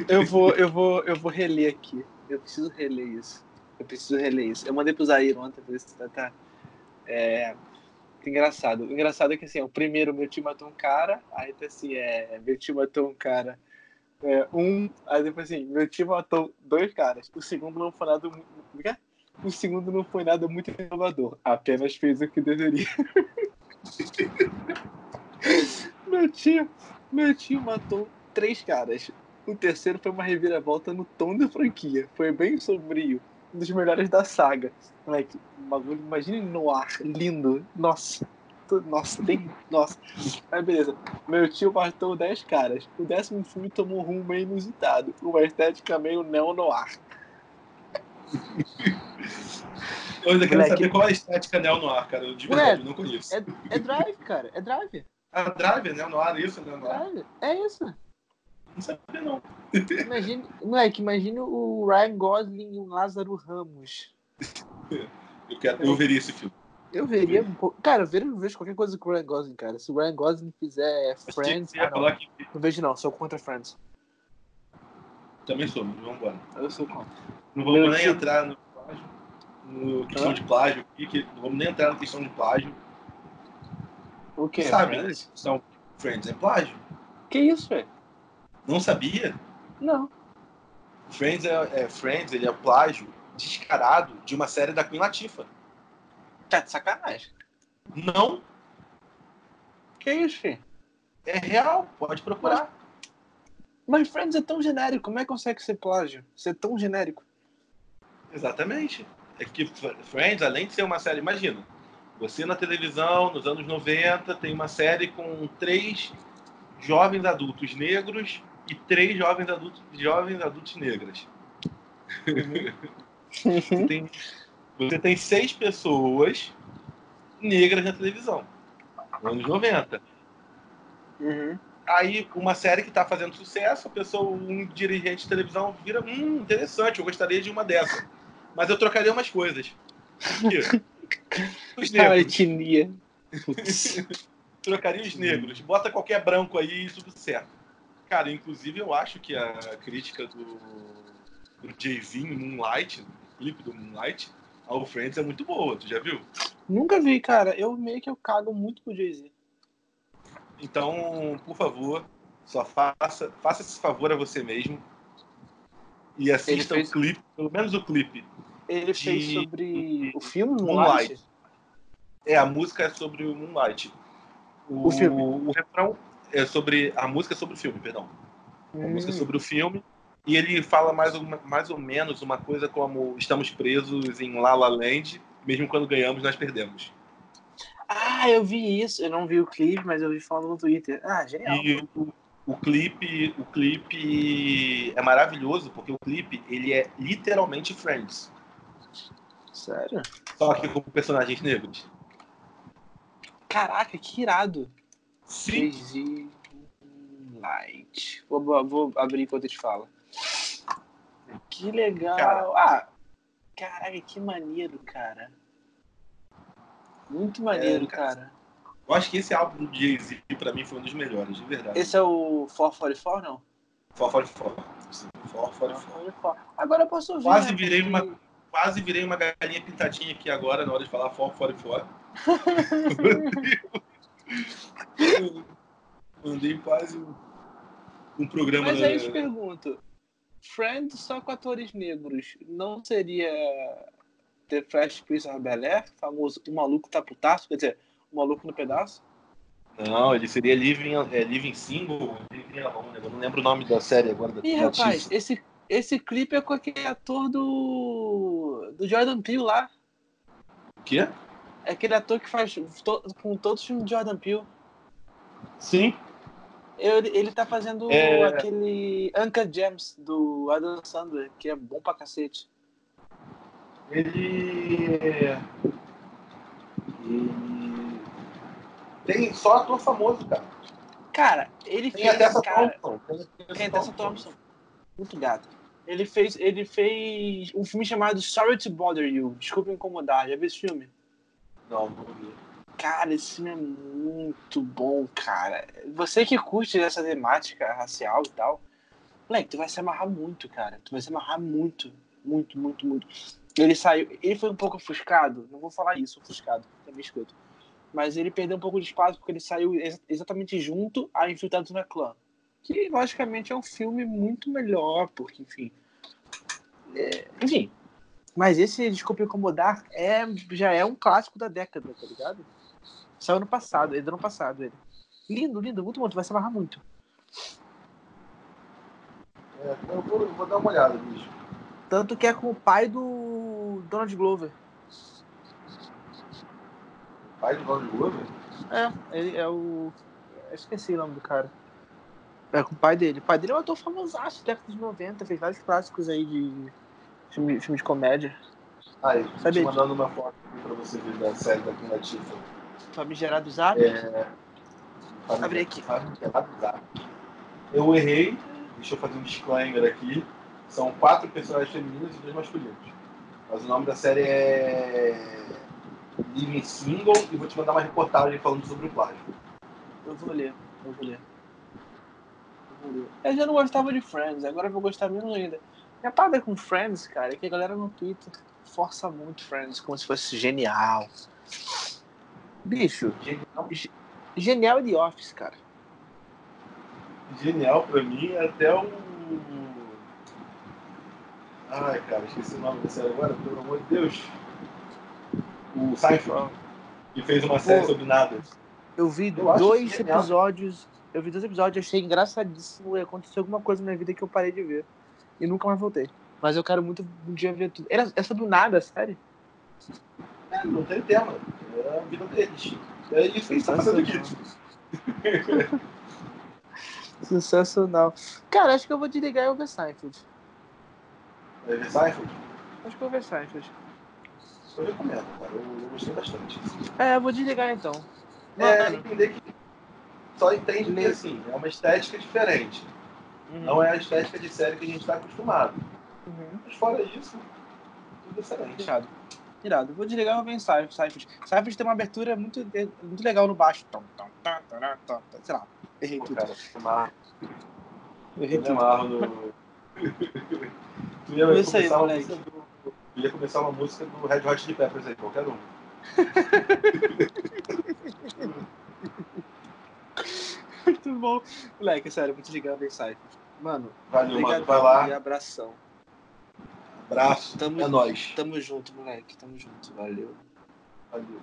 [SPEAKER 1] Eu vou, eu vou, eu vou reler aqui. Eu preciso reler isso. Eu preciso reler isso. Eu mandei pro Zaire ontem pra ver se tá. tá é, engraçado. O engraçado é que assim, o primeiro meu time matou um cara, aí tá assim, é, meu time matou um cara. É, um, aí depois assim, meu time matou dois caras. O segundo não foi nada muito. É? O segundo não foi nada muito inovador, apenas fez o que deveria. meu tio, meu tio matou três caras. O terceiro foi uma reviravolta no tom da franquia. Foi bem sombrio dos melhores da saga. Moleque, um bagulho, imagine no ar, lindo. Nossa. Nossa, tem. Nossa. Aí beleza. Meu tio matou 10 caras. O décimo filme tomou um rumo meio inusitado. Uma estética meio neo-noir.
[SPEAKER 2] Eu ainda quero saber qual é a estética neo-noir, cara. Eu de verdade Ué, não conheço.
[SPEAKER 1] É, é Drive, cara. É Drive.
[SPEAKER 2] Ah, Drive, é neo-noir, isso,
[SPEAKER 1] neo-noir. É isso.
[SPEAKER 2] Não sabia, não.
[SPEAKER 1] Imagine, moleque, imagine o Ryan Gosling e o Lázaro Ramos.
[SPEAKER 2] Eu, quero, eu veria esse filme.
[SPEAKER 1] Eu veria um pouco. Cara, eu vejo, eu vejo qualquer coisa com o Ryan Gosling, cara. Se o Ryan Gosling fizer Friends. Ah, não. Que... não vejo, não. Sou contra Friends.
[SPEAKER 2] Também sou, mas vamos embora.
[SPEAKER 1] Eu sou contra.
[SPEAKER 2] Não vamos Meu nem tipo... entrar no plágio. No questão Hã? de plágio. Não vamos nem entrar na questão de plágio.
[SPEAKER 1] O que?
[SPEAKER 2] Sabe, Friends? São Friends é plágio.
[SPEAKER 1] Que isso, velho?
[SPEAKER 2] Não sabia?
[SPEAKER 1] Não.
[SPEAKER 2] Friends é, é, Friends, ele é plágio descarado de uma série da Queen Latifah.
[SPEAKER 1] Tá de sacanagem.
[SPEAKER 2] Não.
[SPEAKER 1] Que isso, filho?
[SPEAKER 2] É real, pode procurar.
[SPEAKER 1] Mas Friends é tão genérico, como é que consegue ser plágio? Ser tão genérico?
[SPEAKER 2] Exatamente. É que Friends, além de ser uma série, imagina, você na televisão, nos anos 90, tem uma série com três jovens adultos negros e três jovens adultos, jovens adultos negras. você, tem, você tem seis pessoas negras na televisão, nos anos 90.
[SPEAKER 1] Uhum.
[SPEAKER 2] Aí, uma série que está fazendo sucesso, a pessoa, um dirigente de televisão vira, hum, interessante, eu gostaria de uma dessa. Mas eu trocaria umas coisas.
[SPEAKER 1] Os negros. A etnia.
[SPEAKER 2] trocaria os negros. Bota qualquer branco aí e tudo certo. Cara, inclusive eu acho que a crítica do, do Jay-Z em Moonlight, o clipe do Moonlight, ao Friends é muito boa. Tu já viu?
[SPEAKER 1] Nunca vi, cara. Eu meio que eu cago muito pro Jay-Z.
[SPEAKER 2] Então, por favor, só faça, faça esse favor a você mesmo e assista fez... o clipe, pelo menos o clipe.
[SPEAKER 1] Ele de... fez sobre o filme Moonlight. Moonlight.
[SPEAKER 2] É, a música é sobre o Moonlight. O, o filme. O refrão é sobre. A música é sobre o filme, perdão. Hum. A música é sobre o filme. E ele fala mais, mais ou menos uma coisa como estamos presos em La La Land, mesmo quando ganhamos, nós perdemos.
[SPEAKER 1] Ah, eu vi isso. Eu não vi o clipe, mas eu vi falando no Twitter. Ah, genial.
[SPEAKER 2] E o, o clipe, o clipe é maravilhoso porque o clipe ele é literalmente Friends.
[SPEAKER 1] Sério?
[SPEAKER 2] Só que com personagens negros.
[SPEAKER 1] Caraca, que irado.
[SPEAKER 2] Sim.
[SPEAKER 1] Light. Vou, vou abrir enquanto eu te falo. Que legal. Cara, ah, Caraca, que maneiro, cara. Muito maneiro,
[SPEAKER 2] É, cara.
[SPEAKER 1] cara.
[SPEAKER 2] Eu acho que esse álbum do Jay-Z, pra mim, foi um dos melhores, de verdade.
[SPEAKER 1] Esse é o 444, não?
[SPEAKER 2] For, for, for. Sim, for, for, for.
[SPEAKER 1] 444. Agora eu posso ouvir.
[SPEAKER 2] Quase
[SPEAKER 1] né,
[SPEAKER 2] virei uma- Quase virei uma galinha pintadinha aqui agora, na hora de falar for, for, for. Mandei quase um, um programa.
[SPEAKER 1] Mas aí eu te pergunto: Friends só com atores negros não seria The Fresh Prince of Bel Air? Famoso O Maluco Tá Putaço? Quer dizer, O Maluco no Pedaço?
[SPEAKER 2] Não, ele seria Living, é, living Single, Living Alone. né? Eu não lembro o nome da série agora. Da,
[SPEAKER 1] Ih, rapaz,
[SPEAKER 2] artista.
[SPEAKER 1] esse, esse clipe é com aquele ator do. do Jordan Peele lá.
[SPEAKER 2] O quê?
[SPEAKER 1] É aquele ator que faz to- com todos os filmes de Jordan Peele.
[SPEAKER 2] Sim.
[SPEAKER 1] Ele, ele tá fazendo
[SPEAKER 2] É.
[SPEAKER 1] aquele Uncle James do Adam Sandler, que é bom pra cacete.
[SPEAKER 2] Ele. Ele. Tem só ator famoso, cara.
[SPEAKER 1] Cara, ele
[SPEAKER 2] Tem
[SPEAKER 1] fez.
[SPEAKER 2] até essa
[SPEAKER 1] cara,
[SPEAKER 2] Thompson.
[SPEAKER 1] Tem Tessa Thompson. Muito gato. Ele fez, ele fez um filme chamado Sorry to Bother You. Desculpa incomodar. Já viu esse filme?
[SPEAKER 2] Não.
[SPEAKER 1] Cara, esse filme é muito bom, cara. Você que curte essa temática racial e tal, moleque, tu vai se amarrar muito, cara. Tu vai se amarrar muito, muito, muito, muito. Ele saiu, ele foi um pouco ofuscado, não vou falar isso, ofuscado, também escuto. Mas ele perdeu um pouco de espaço porque ele saiu ex- exatamente junto a Infiltrados na Clã. Que, logicamente, é um filme muito melhor, porque, enfim. é, enfim. Mas esse Desculpa Incomodar é, já é um clássico da década, tá ligado? Saiu ano passado, ele do ano passado, ele. Lindo, lindo, muito bom, tu vai se amarrar muito.
[SPEAKER 2] É, eu vou, vou dar uma olhada, bicho.
[SPEAKER 1] Tanto que é com o pai do Donald Glover.
[SPEAKER 2] Pai do Donald Glover?
[SPEAKER 1] É, ele é o. Eu esqueci o nome do cara. É com o pai dele. O pai dele é um ator famosaço, década de 90, fez vários clássicos aí de filme, filme de comédia.
[SPEAKER 2] Tô
[SPEAKER 1] Sabe-
[SPEAKER 2] te mandando uma foto aqui pra você ver da série da Queen Latifah.
[SPEAKER 1] Famigerado Zap.
[SPEAKER 2] É.
[SPEAKER 1] Abre aqui.
[SPEAKER 2] Eu errei, deixa eu fazer um disclaimer aqui. São quatro personagens femininos e dois masculinos. Mas o nome da série é. Living Single e vou te mandar uma reportagem falando sobre o plágio.
[SPEAKER 1] Eu vou ler, eu vou ler. Eu vou ler. Eu já não gostava de Friends, agora eu vou gostar menos ainda. Minha parada com Friends, cara, é que a galera no Twitter força muito Friends como se fosse genial. Bicho,
[SPEAKER 2] Genial,
[SPEAKER 1] genial e The Office, cara.
[SPEAKER 2] genial pra mim é até o. Ai, cara, esqueci o nome da série agora, pelo amor de Deus. O Seinfeld, que fez uma série
[SPEAKER 1] Pô.
[SPEAKER 2] sobre nada.
[SPEAKER 1] Eu vi
[SPEAKER 2] Eu
[SPEAKER 1] dois episódios. Eu vi dois episódios, achei engraçadíssimo e aconteceu alguma coisa na minha vida que eu parei de ver. E nunca mais voltei. Mas eu quero muito um dia ver tudo. Era essa do nada, sério?
[SPEAKER 2] É, não tem tema. É a vida deles. É isso que a gente tá fazendo aqui.
[SPEAKER 1] Sensacional. Cara, acho que eu vou desligar e eu ver Seinfeld.
[SPEAKER 2] É ver Seinfeld?
[SPEAKER 1] Acho que eu vou ver Seinfeld.
[SPEAKER 2] Eu recomendo, cara. Eu, eu gostei bastante.
[SPEAKER 1] É, eu vou desligar então.
[SPEAKER 2] É,
[SPEAKER 1] Mano,
[SPEAKER 2] entender que só entende que, assim, é uma estética diferente.
[SPEAKER 1] Uhum,
[SPEAKER 2] Não é a estética de série que a gente tá acostumado.
[SPEAKER 1] uhum.
[SPEAKER 2] Mas fora isso, tudo excelente.
[SPEAKER 1] Irado. Irado. Eu Vou desligar e vou ver. Seinfeld. Seinfeld tem uma abertura muito, muito legal no baixo. Tom, tom, tom, tom, tom, tom. Sei lá. Errei
[SPEAKER 2] Pô,
[SPEAKER 1] tudo.
[SPEAKER 2] cara, eu amarro,
[SPEAKER 1] Errei
[SPEAKER 2] eu me
[SPEAKER 1] tudo.
[SPEAKER 2] amarro no... tu ia
[SPEAKER 1] Isso aí,
[SPEAKER 2] começar uma
[SPEAKER 1] moleque.
[SPEAKER 2] música do... tu ia começar uma música do Red Hot Chili Peppers aí, qualquer um.
[SPEAKER 1] Muito bom. Moleque, sério, vou desligar e ver Seinfeld. Mano,
[SPEAKER 2] Valeu,
[SPEAKER 1] obrigado
[SPEAKER 2] mano. Vai lá.
[SPEAKER 1] e abração.
[SPEAKER 2] Abraço.
[SPEAKER 1] Tamo-
[SPEAKER 2] É nóis.
[SPEAKER 1] Tamo junto, moleque. Tamo junto. Valeu.
[SPEAKER 2] Valeu.